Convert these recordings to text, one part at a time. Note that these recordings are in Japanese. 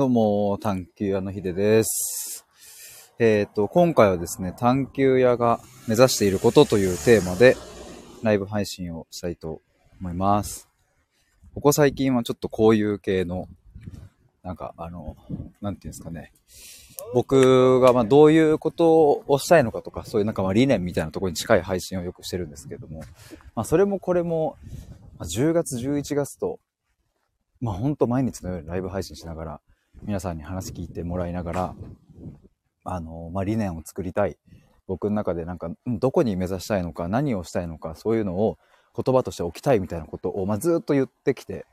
どうも、探求屋のひでです。えっ、と、今回はですね、探求屋が目指していることというテーマで、ライブ配信をしたいと思います。ここ最近はちょっとこういう系の、なんか、あの、なんていうんですかね。僕がまあどういうことをしたいのかとか、そういうなんかまあ理念みたいなところに近い配信をよくしてるんですけども、まあそれもこれも、ま10月、11月と、まあほんと毎日のようにライブ配信しながら、皆さんに話聞いてもらいながら、あの、まあ理念を作りたい。僕の中でなんか、どこに目指したいのか、何をしたいのか、そういうのを言葉として置きたいみたいなことを、まあずっと言ってきて、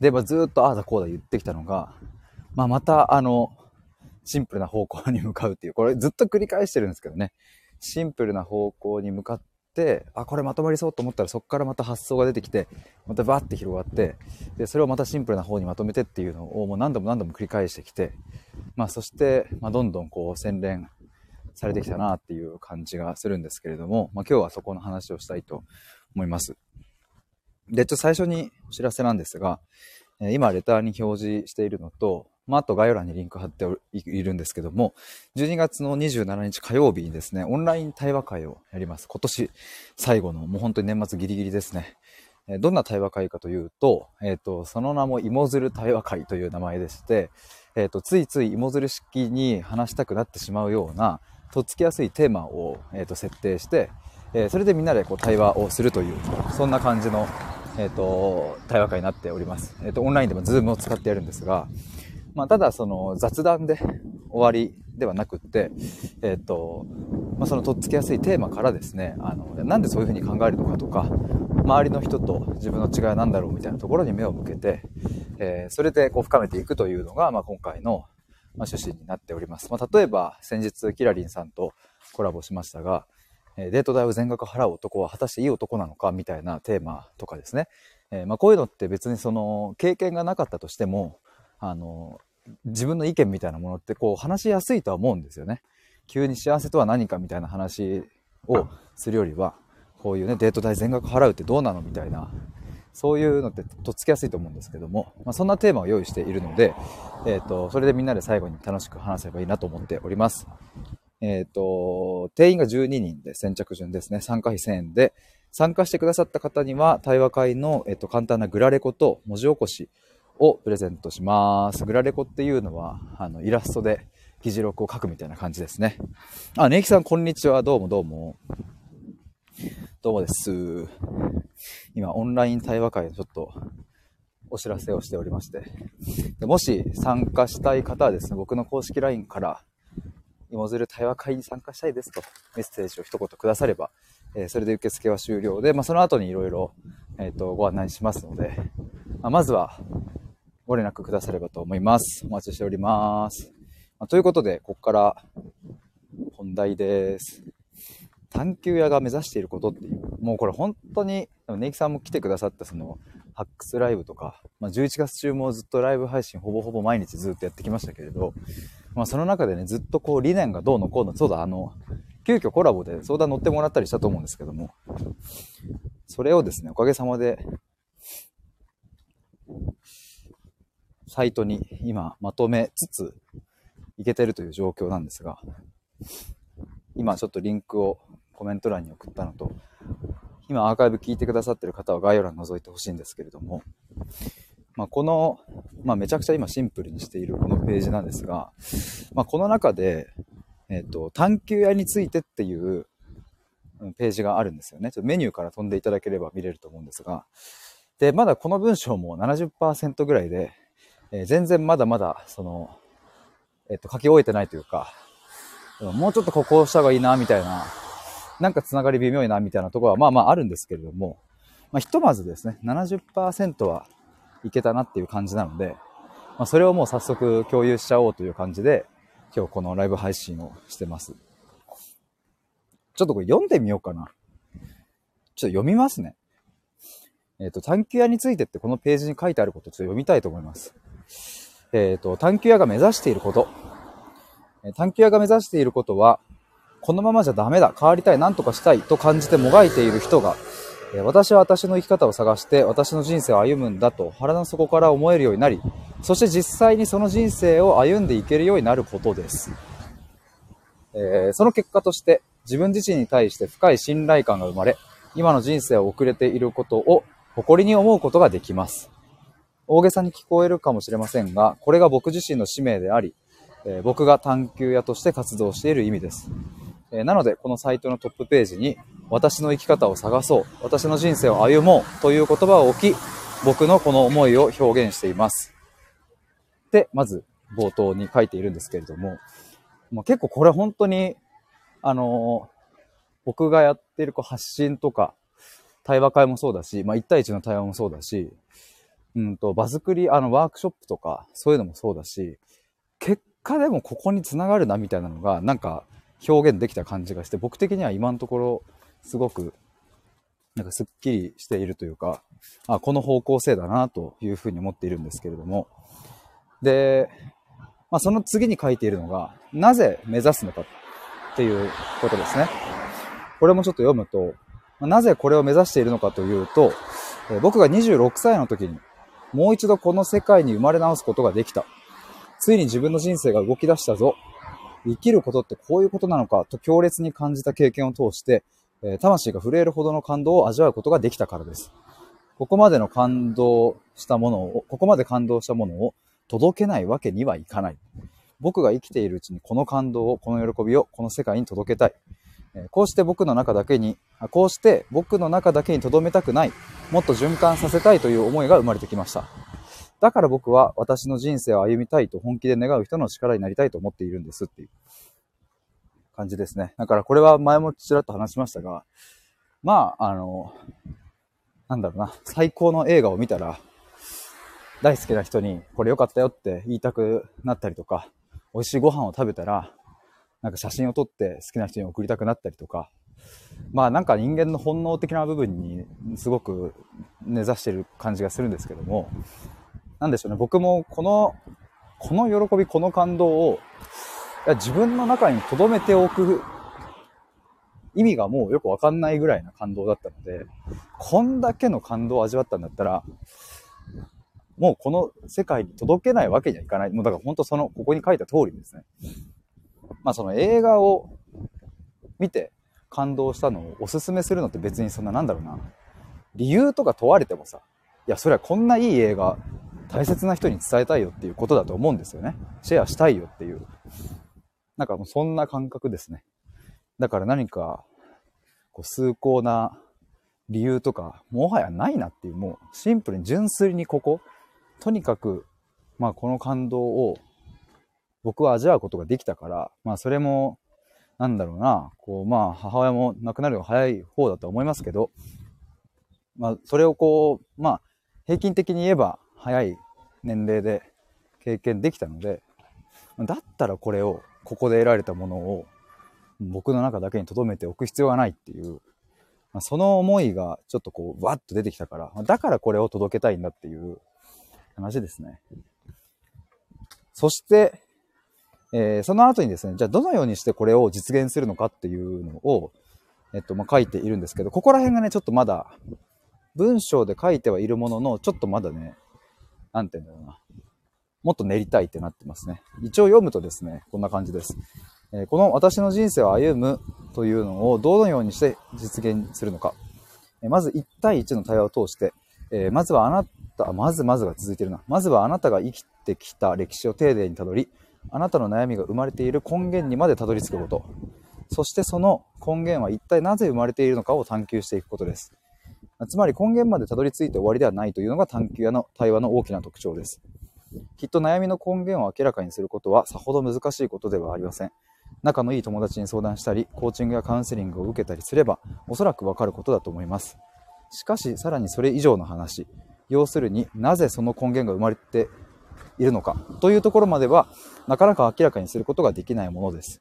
で、まあずっとああだこうだ言ってきたのが、まあまたあの、シンプルな方向に向かうっていう、これずっと繰り返してるんですけどね。シンプルな方向に向かっ、あ、これまとまりそうと思ったらそこからまた発想が出てきて、またバーって広がって、で、それをまたシンプルな方にまとめてっていうのをもう何度も何度も繰り返してきて、まあそして、まあどんどんこう洗練されてきたなっていう感じがするんですけれども、まあ今日はそこの話をしたいと思います。で、ちょっと最初にお知らせなんですが、今レターに表示しているのと、まあ、あと概要欄にリンク貼っているんですけども、12月の27日火曜日にですね、オンライン対話会をやります。今年最後の、もう本当に年末ギリギリですね。どんな対話会かというと、えっ、と、その名も芋づる対話会という名前でして、えっ、と、ついつい芋づる式に話したくなってしまうような、とっつきやすいテーマを、えー、と設定して、えーそれでみんなでこう対話をするという、そんな感じの、えっ、と、対話会になっております。えっ、と、オンラインでもズームを使ってやるんですが、まあ、ただその雑談で終わりではなくって、えっ、と、まあ、そのとっつきやすいテーマからですね、あの、なんでそういうふうに考えるのかとか、周りの人と自分の違いは何だろうみたいなところに目を向けて、えーそれでこう深めていくというのが、まあ、今回の、ま、趣旨になっております。まあ、例えば、先日、キラリンさんとコラボしましたが、えデート代を全額払う男は果たしていい男なのかみたいなテーマとかですね。えーまあ、こういうのって別にその経験がなかったとしても、あの、自分の意見みたいなものってこう話しやすいとは思うんですよね。急に幸せとは何かみたいな話をするよりは、こういうね、デート代全額払うってどうなのみたいな、そういうのってとっつきやすいと思うんですけども、まあ、そんなテーマを用意しているので、えっ、と、それでみんなで最後に楽しく話せばいいなと思っております。えっ、と、定員が12人で先着順ですね。参加費1000円で、参加してくださった方には、対話会の、えっと簡単なグラレコと文字起こしをプレゼントします。グラレコっていうのは、あの、イラストで議事録を書くみたいな感じですね。あ、ネイキさん、こんにちは。どうもどうも。どうもです。今、オンライン対話会のちょっとお知らせをしておりまして。でもし参加したい方はですね、僕の公式 LINE から、芋づる対話会に参加したいですとメッセージを一言くだされば、えーそれで受付は終了で、まあ、その後にいろいろ、えっ、と、ご案内しますので、まあ、まずはご連絡くださればと思います。お待ちしております。まあということで、ここから本題です。探求屋が目指していることっていう、もうこれ本当に、ネイキさんも来てくださったその、ハックスライブとか、まあ、11月中もずっとライブ配信ほぼほぼ毎日ずっとやってきましたけれど、まあ、その中でね、ずっとこう理念がどうのこうの、そうだ、あの、急遽コラボで相談乗ってもらったりしたと思うんですけども、それをですね、おかげさまで、サイトに今まとめつついけてるという状況なんですが、今ちょっとリンクをコメント欄に送ったのと、今アーカイブ聞いてくださってる方は概要欄覗いてほしいんですけれども、まあ、この、まあ、めちゃくちゃ今シンプルにしているこのページなんですが、まあ、この中で、えっ、と、探求屋についてっていうページがあるんですよね。ちょっとメニューから飛んでいただければ見れると思うんですが、で、まだこの文章も70%ぐらいで、えー全然まだまだ、その、えっ、と、書き終えてないというか、もうちょっとここをした方がいいな、みたいな、なんかつながり微妙いな、みたいなところは、まあまああるんですけれども、まあ、ひとまずですね、70%はいけたなっていう感じなので、まあ、それをもう早速共有しちゃおうという感じで、今日このライブ配信をしてます。ちょっとこれ読んでみようかな。ちょっと読みますね。えっ、と、探求屋についてってこのページに書いてあることをちょっと読みたいと思います。えっ、と、探求屋が目指していること。探求屋が目指していることは、このままじゃダメだ、変わりたい、なんとかしたいと感じてもがいている人が、私は私の生き方を探して私の人生を歩むんだと腹の底から思えるようになり、そして実際にその人生を歩んでいけるようになることです。えー、その結果として自分自身に対して深い信頼感が生まれ、今の人生を送れていることを誇りに思うことができます。大げさに聞こえるかもしれませんが、これが僕自身の使命であり、えー、僕が探求屋として活動している意味です。えー、なので、このサイトのトップページに、私の生き方を探そう、私の人生を歩もうという言葉を置き、僕のこの思いを表現しています。で、まず冒頭に書いているんですけれども、まあ、結構これ本当に、あのー、僕がやっているこう発信とか、対話会もそうだし、まあ、1対1の対話もそうだし、うんと、場作り、あの、ワークショップとか、そういうのもそうだし、結果でもここに繋がるなみたいなのが、なんか表現できた感じがして、僕的には今のところ、すごく、なんかスッキリしているというか、あ、この方向性だなというふうに思っているんですけれども、で、まあ、その次に書いているのが、なぜ目指すのかっていうことですね。これもちょっと読むと、なぜこれを目指しているのかというと、僕が26歳の時にもう一度この世界に生まれ直すことができた。ついに自分の人生が動き出したぞ。生きることってこういうことなのか？と強烈に感じた経験を通して、え魂が震えるほどの感動を味わうことができたからです。ここまでの感動したものを、ここまで感動したものを届けないわけにはいかない。僕が生きているうちにこの感動を、この喜びをこの世界に届けたい。こうして僕の中だけに、こうして僕の中だけに留めたくない、もっと循環させたいという思いが生まれてきました。だから僕は私の人生を歩みたいと本気で願う人の力になりたいと思っているんですっていう感じですね。だからこれは前もちらっと話しましたが、まあ、あの、なんだろうな、最高の映画を見たら、大好きな人にこれ良かったよって言いたくなったりとか、美味しいご飯を食べたら、なんか写真を撮って好きな人に送りたくなったりとか、まあなんか人間の本能的な部分にすごく根ざしてる感じがするんですけども、なんでしょうね、僕もこの、この喜び、この感動を、いや自分の中に留めておく意味がもうよくわかんないぐらいな感動だったので、こんだけの感動を味わったんだったら、もうこの世界に届けないわけにはいかない。もうだから本当その、ここに書いた通りですね。まあその映画を見て感動したのをおすすめするのって別にそんななんだろうな。理由とか問われてもさ、いや、それはこんないい映画、大切な人に伝えたいよっていうことだと思うんですよね。シェアしたいよっていう。なんかもうそんな感覚ですね。だから何か、こう、崇高な理由とか、もはやないなっていう、もうシンプルに純粋にここ、とにかく、まあこの感動を僕は味わうことができたから、まあそれも、なんだろうな、こう、まあ母親も亡くなるのが早い方だと思いますけど、まあそれをこう、まあ平均的に言えば早い年齢で経験できたので、だったらこれを、ここで得られたものを僕の中だけに留めておく必要がないっていう、まあ、その思いがちょっとこう、わっと出てきたから、だからこれを届けたいんだっていう話ですね。そして、えー、その後にですね、じゃあどのようにしてこれを実現するのかっていうのを、えっと、まあ、書いているんですけど、ここら辺がね、ちょっとまだ、文章で書いてはいるものの、ちょっとまだね、なんて言うんだろうな。もっと練りたいってなってますね。一応読むとですね、こんな感じです。えー、この私の人生を歩むというのをどのようにして実現するのか。えー、まず1対1の対話を通して、えまずはあなた、まずまずが続いてるな。まずはあなたが生きてきた歴史を丁寧にたどり、あなたの悩みが生まれている根源にまでたどり着くこと。そしてその根源は一体なぜ生まれているのかを探求していくことです。つまり根源までたどり着いて終わりではないというのが探求やの対話の大きな特徴です。きっと悩みの根源を明らかにすることはさほど難しいことではありません。仲のいい友達に相談したり、コーチングやカウンセリングを受けたりすれば、おそらくわかることだと思います。しかし、さらにそれ以上の話、要するになぜその根源が生まれているのかというところまではなかなか明らかにすることができないものです。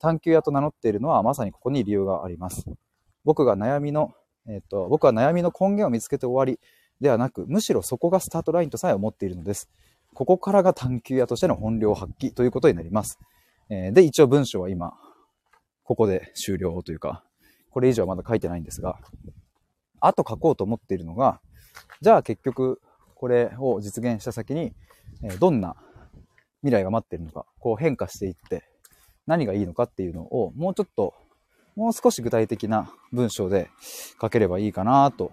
探求屋と名乗っているのはまさにここに理由があります。僕が悩みの、えっ、と、僕は悩みの根源を見つけて終わりではなく、むしろそこがスタートラインとさえ思っているのです。ここからが探求屋としての本領発揮ということになります。えー、で、一応文章は今、ここで終了というか、これ以上はまだ書いてないんですが、あと書こうと思っているのが、じゃあ結局、これを実現した先に、えどんな未来が待ってるのか、こう変化していって、何がいいのかっていうのを、もうちょっと、もう少し具体的な文章で書ければいいかなと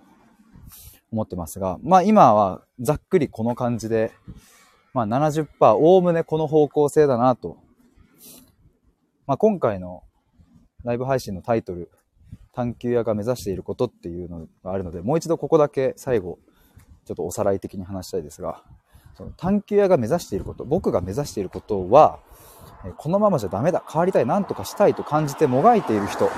思ってますが、まあ今はざっくりこの感じで、まあ70%、おおむねこの方向性だなと。まあ今回のライブ配信のタイトル、探求屋が目指していることっていうのがあるので、もう一度ここだけ最後、ちょっとおさらい的に話したいですが、その探求屋が目指していること、僕が目指していることは、このままじゃダメだ、変わりたい、なんとかしたいと感じてもがいている人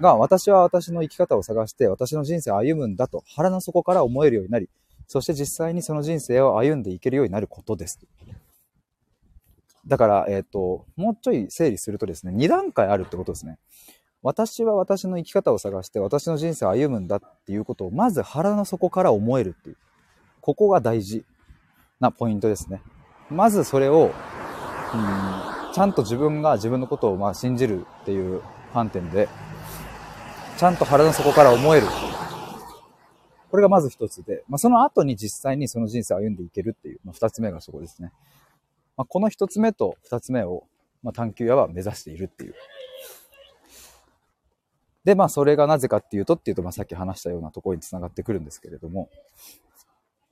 が、私は私の生き方を探して、私の人生を歩むんだと腹の底から思えるようになり、そして実際にその人生を歩んでいけるようになることです。だから、えっ、と、もうちょい整理するとですね、2段階あるってことですね。私は私の生き方を探して、私の人生を歩むんだっていうことを、まず腹の底から思えるっていう。ここが大事なポイントですね。まずそれを、うん、ちゃんと自分が自分のことをまあ信じるっていう観点で、ちゃんと腹の底から思える。これがまず一つで、まあ、その後に実際にその人生を歩んでいけるっていう、まあ、二つ目がそこですね。まあ、この一つ目と二つ目を、まあ、探求屋は目指しているっていう。で、まあ、それがなぜかっていうとっていうと、まあ、さっき話したようなところにつながってくるんですけれども、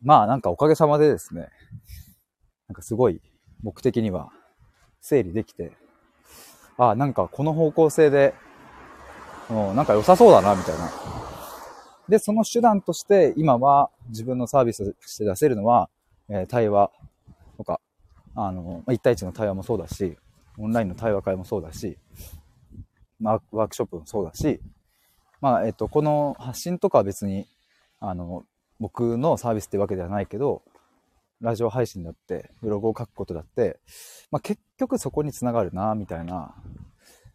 まあ、なんかおかげさまでですね、なんかすごい僕的には整理できて、ああ、なんかこの方向性で、なんか良さそうだな、みたいな。で、その手段として今は自分のサービスとして出せるのは、えー対話とか、あの、ま、1対1の対話もそうだし、オンラインの対話会もそうだし、ワークショップもそうだし、まあ、えっと、この発信とかは別に、あの、僕のサービスってわけではないけど、ラジオ配信だって、ブログを書くことだって、まあ、結局そこにつながるな、みたいな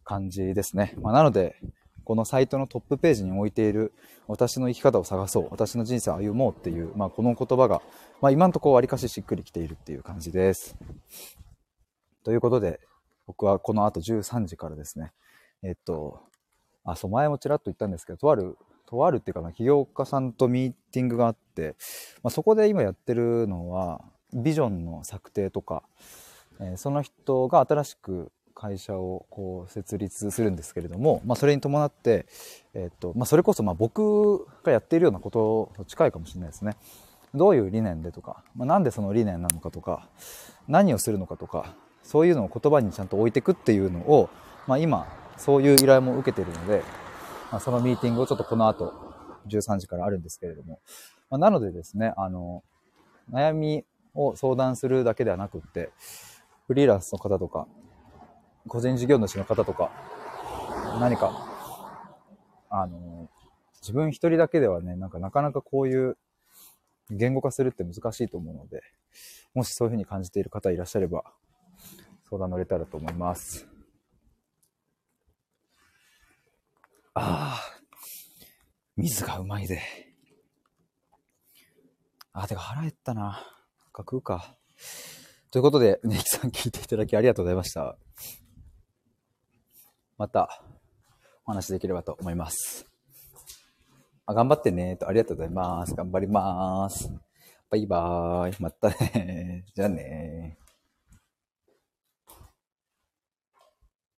感じですね。まあ、なので、このサイトのトップページに置いている私の生き方を探そう、私の人生を歩もうっていう、まあ、この言葉が、まあ、今んところわりかししっくりきているっていう感じです。ということで、僕はこの後13時からですね、えっと、あ、そう、前もちらっと言ったんですけど、とある、とあるっていうかな、起業家さんとミーティングがあって、まあ、そこで今やってるのは、ビジョンの策定とか、えーその人が新しく会社をこう設立するんですけれども、まあ、それに伴って、えっとまあ、それこそまあ僕がやっているようなことと近いかもしれないですね。どういう理念でとか、まあ、なんでその理念なのかとか、何をするのかとか、そういうのを言葉にちゃんと置いていくっていうのを、まあ、今、そういう依頼も受けているので、まあ、そのミーティングをちょっとこの後、13時からあるんですけれども、まあ、なのでですね、あの、悩みを相談するだけではなくって、フリーランスの方とか、個人事業主の方とか、何か、あの、自分一人だけではね、なんかなかなかこういう言語化するって難しいと思うので、もしそういうふうに感じている方いらっしゃれば、相談乗れたらと思います。ああ、水がうまいで。あ、てか腹減ったな。なんか食うか。ということで、ネギさん聞いていただきありがとうございました。また、お話できればと思います。あ、頑張ってね。と、ありがとうございます。頑張ります。バイバーイ。またね。じゃあね。